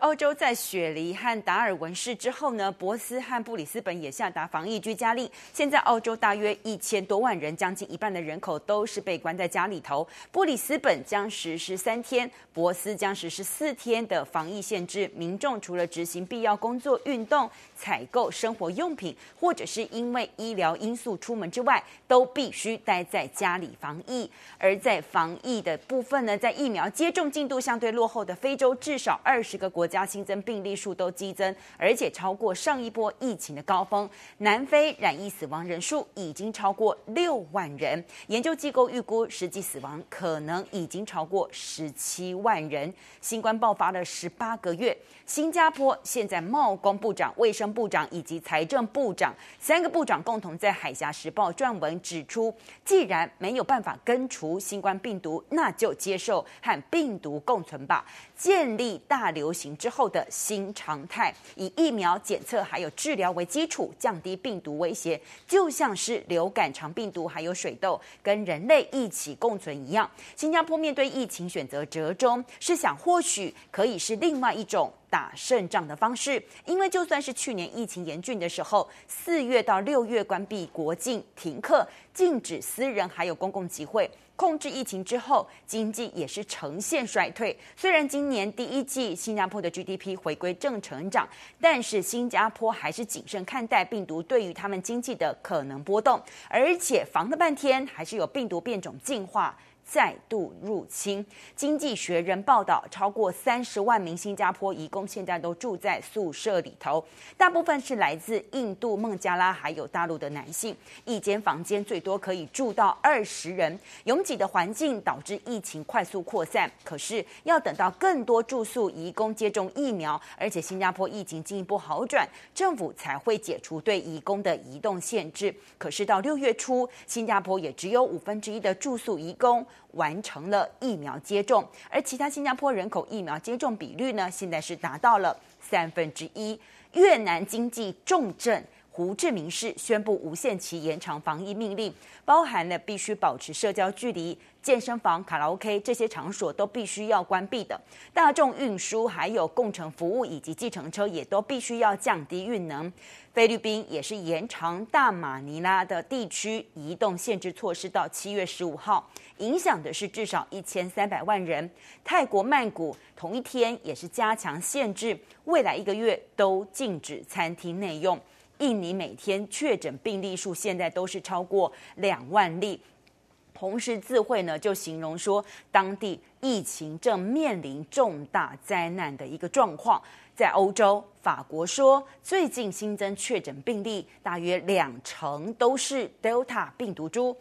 欧洲在雪梨和达尔文市之后呢，博斯和布里斯本也下达防疫居家令。现在澳洲大约一千多万人，将近一半的人口都是被关在家里头。布里斯本将实施三天，博斯将实施四天的防疫限制。民众除了执行必要工作、运动、采购生活用品，或者是因为医疗因素出门之外，都必须待在家里防疫。而在防疫的部分呢，在疫苗接种进度相对落后的非洲，至少二十个国家新增病例数都激增，而且超过上一波疫情的高峰。南非染疫死亡人数已经超过六万人，研究机构预估实际死亡可能已经超过十七万人。新冠爆发了十八个月，新加坡现在贸工部长、卫生部长以及财政部长三个部长共同在《海峡时报》撰文指出，既然没有办法根除新冠病毒，那就接受和病毒共存吧，建立大流行。之后的新常态，以疫苗检测还有治疗为基础，降低病毒威胁，就像是流感、肠病毒还有水痘跟人类一起共存一样。新加坡面对疫情选择折中，是想或许可以是另外一种打胜仗的方式，因为就算是去年疫情严峻的时候，四月到六月关闭国境、停课、禁止私人还有公共集会。控制疫情之后，经济也是呈现衰退。虽然今年第一季新加坡的 GDP 回归正成长，但是新加坡还是谨慎看待病毒对于他们经济的可能波动，而且防了半天，还是有病毒变种进化。再度入侵。经济学人报道，超过三十万名新加坡移工现在都住在宿舍里头，大部分是来自印度、孟加拉还有大陆的男性。一间房间最多可以住到二十人，拥挤的环境导致疫情快速扩散。可是要等到更多住宿移工接种疫苗，而且新加坡疫情进一步好转，政府才会解除对移工的移动限制。可是到六月初，新加坡也只有五分之一的住宿移工。完成了疫苗接种，而其他新加坡人口疫苗接种比率呢，现在是达到了三分之一。越南经济重镇胡志明市宣布无限期延长防疫命令，包含了必须保持社交距离。健身房、卡拉 OK 这些场所都必须要关闭的，大众运输还有共乘服务以及计程车也都必须要降低运能。菲律宾也是延长大马尼拉的地区移动限制措施到七月十五号，影响的是至少一千三百万人。泰国曼谷同一天也是加强限制，未来一个月都禁止餐厅内用。印尼每天确诊病例数现在都是超过两万例。同时自会呢，就形容说，当地疫情正面临重大灾难的一个状况。在欧洲，法国说，最近新增确诊病例大约两成都是 Delta 病毒株。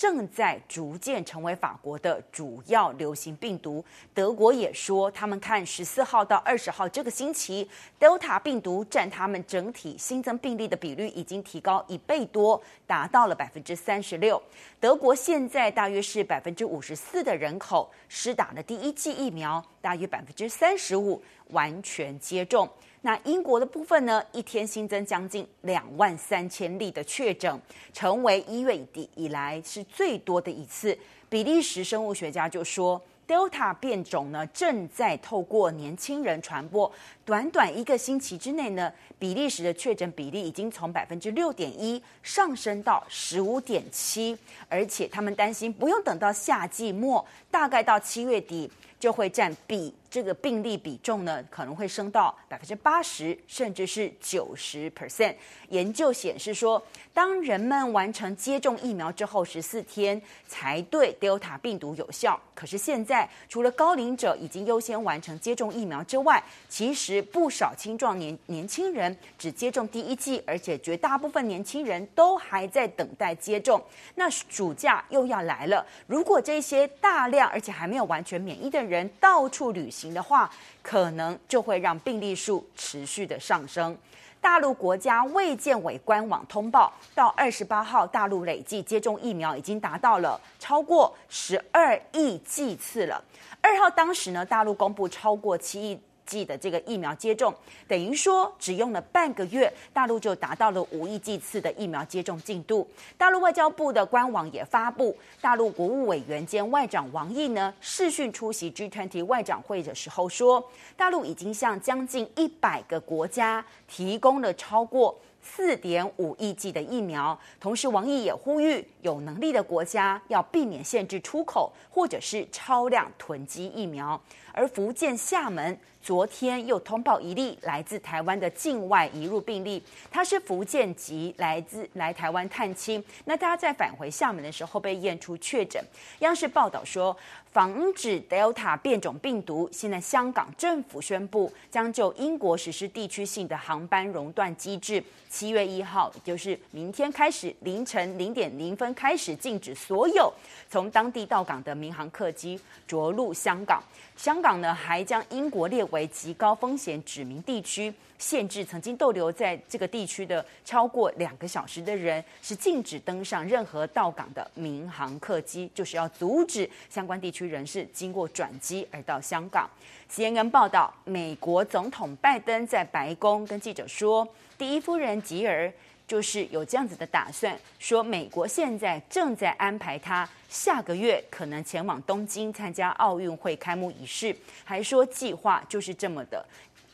正在逐渐成为法国的主要流行病毒。德国也说，他们看十四号到二十号这个星期，Delta 病毒占他们整体新增病例的比率已经提高一倍多，达到了百分之三十六。德国现在大约是百分之五十四的人口施打了第一剂疫苗，大约百分之三十五完全接种。那英国的部分呢，一天新增将近两万三千例的确诊，成为一月底以来是最多的一次。比利时生物学家就说，Delta 变种呢正在透过年轻人传播。短短一个星期之内呢，比利时的确诊比例已经从百分之六点一上升到十五点七，而且他们担心不用等到夏季末，大概到七月底就会占比。这个病例比重呢，可能会升到百分之八十，甚至是九十 percent。研究显示说，当人们完成接种疫苗之后十四天才对 Delta 病毒有效。可是现在，除了高龄者已经优先完成接种疫苗之外，其实不少青壮年年轻人只接种第一剂，而且绝大部分年轻人都还在等待接种。那暑假又要来了，如果这些大量而且还没有完全免疫的人人到处旅，行的话，可能就会让病例数持续的上升。大陆国家卫健委官网通报，到二十八号，大陆累计接种疫苗已经达到了超过十二亿剂次了。二号当时呢，大陆公布超过七亿剂的这个疫苗接种，等于说只用了半个月，大陆就达到了五亿剂次的疫苗接种进度。大陆外交部的官网也发布，大陆国务委员兼外长王毅呢视讯出席 G20 外长会的时候说，大陆已经向将近一百个国家提供了超过四点五亿剂的疫苗，同时王毅也呼吁有能力的国家要避免限制出口，或者是超量囤积疫苗。而福建厦门昨天又通报一例来自台湾的境外移入病例，他是福建籍，来自来台湾探亲。那他在返回厦门的时候被验出确诊。央视报道说，防止 Delta 变种病毒，现在香港政府宣布将就英国实施地区性的航班熔断机制，七月一号，就是明天开始凌晨零点零分开始禁止所有从当地到港的民航客机着陆香港。香港呢，还将英国列为极高风险指明地区，限制曾经逗留在这个地区的超过两个小时的人是禁止登上任何到港的民航客机，就是要阻止相关地区人士经过转机而到香港。CNN 报道，美国总统拜登在白宫跟记者说，第一夫人吉尔。就是有这样子的打算，说美国现在正在安排他下个月可能前往东京参加奥运会开幕仪式，还说计划就是这么的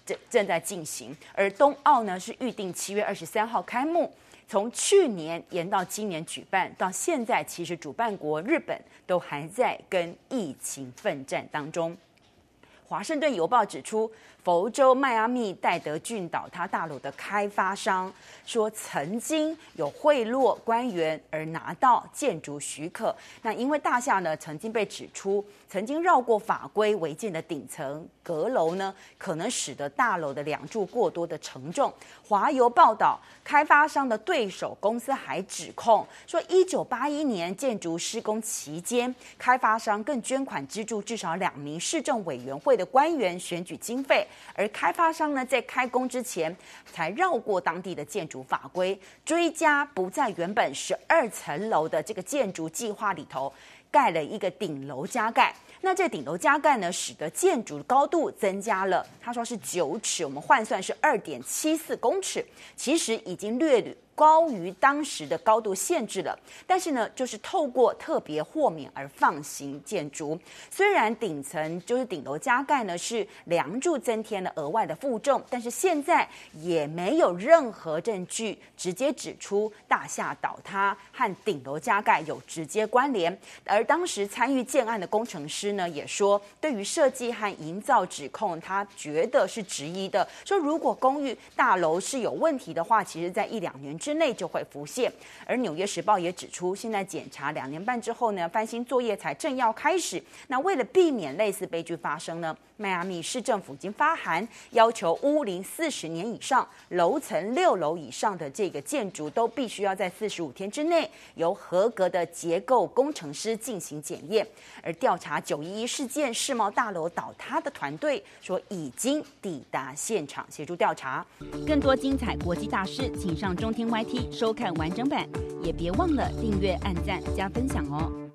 正正在进行。而冬奥呢是预定七月二十三号开幕，从去年延到今年举办，到现在其实主办国日本都还在跟疫情奋战当中。华盛顿邮报指出。佛州迈阿密戴德郡倒塌大楼的开发商说，曾经有贿赂官员而拿到建筑许可。那因为大厦呢曾经被指出曾经绕过法规违建的顶层阁楼呢，可能使得大楼的梁柱过多的承重。华邮报道，开发商的对手公司还指控说，一九八一年建筑施工期间，开发商更捐款资助至少两名市政委员会的官员选举经费。而开发商呢，在开工之前才绕过当地的建筑法规，追加不在原本十二层楼的这个建筑计划里头盖了一个顶楼加盖。那这顶楼加盖呢，使得建筑高度增加了。他说是九尺，我们换算是二点七四公尺，其实已经略略。高于当时的高度限制了，但是呢，就是透过特别豁免而放行建筑。虽然顶层就是顶楼加盖呢是梁柱增添了额外的负重，但是现在也没有任何证据直接指出大厦倒塌和顶楼加盖有直接关联。而当时参与建案的工程师呢也说，对于设计和营造指控，他觉得是质疑的。说如果公寓大楼是有问题的话，其实在一两年之内就会浮现，而《纽约时报》也指出，现在检查两年半之后呢，翻新作业才正要开始。那为了避免类似悲剧发生呢，迈阿密市政府已经发函要求屋龄四十年以上、楼层六楼以上的这个建筑都必须要在四十五天之内由合格的结构工程师进行检验。而调查九一一事件世贸大楼倒塌的团队说，已经抵达现场协助调查。更多精彩国际大事，请上中天 YT 收看完整版，也别忘了订阅、按赞、加分享哦。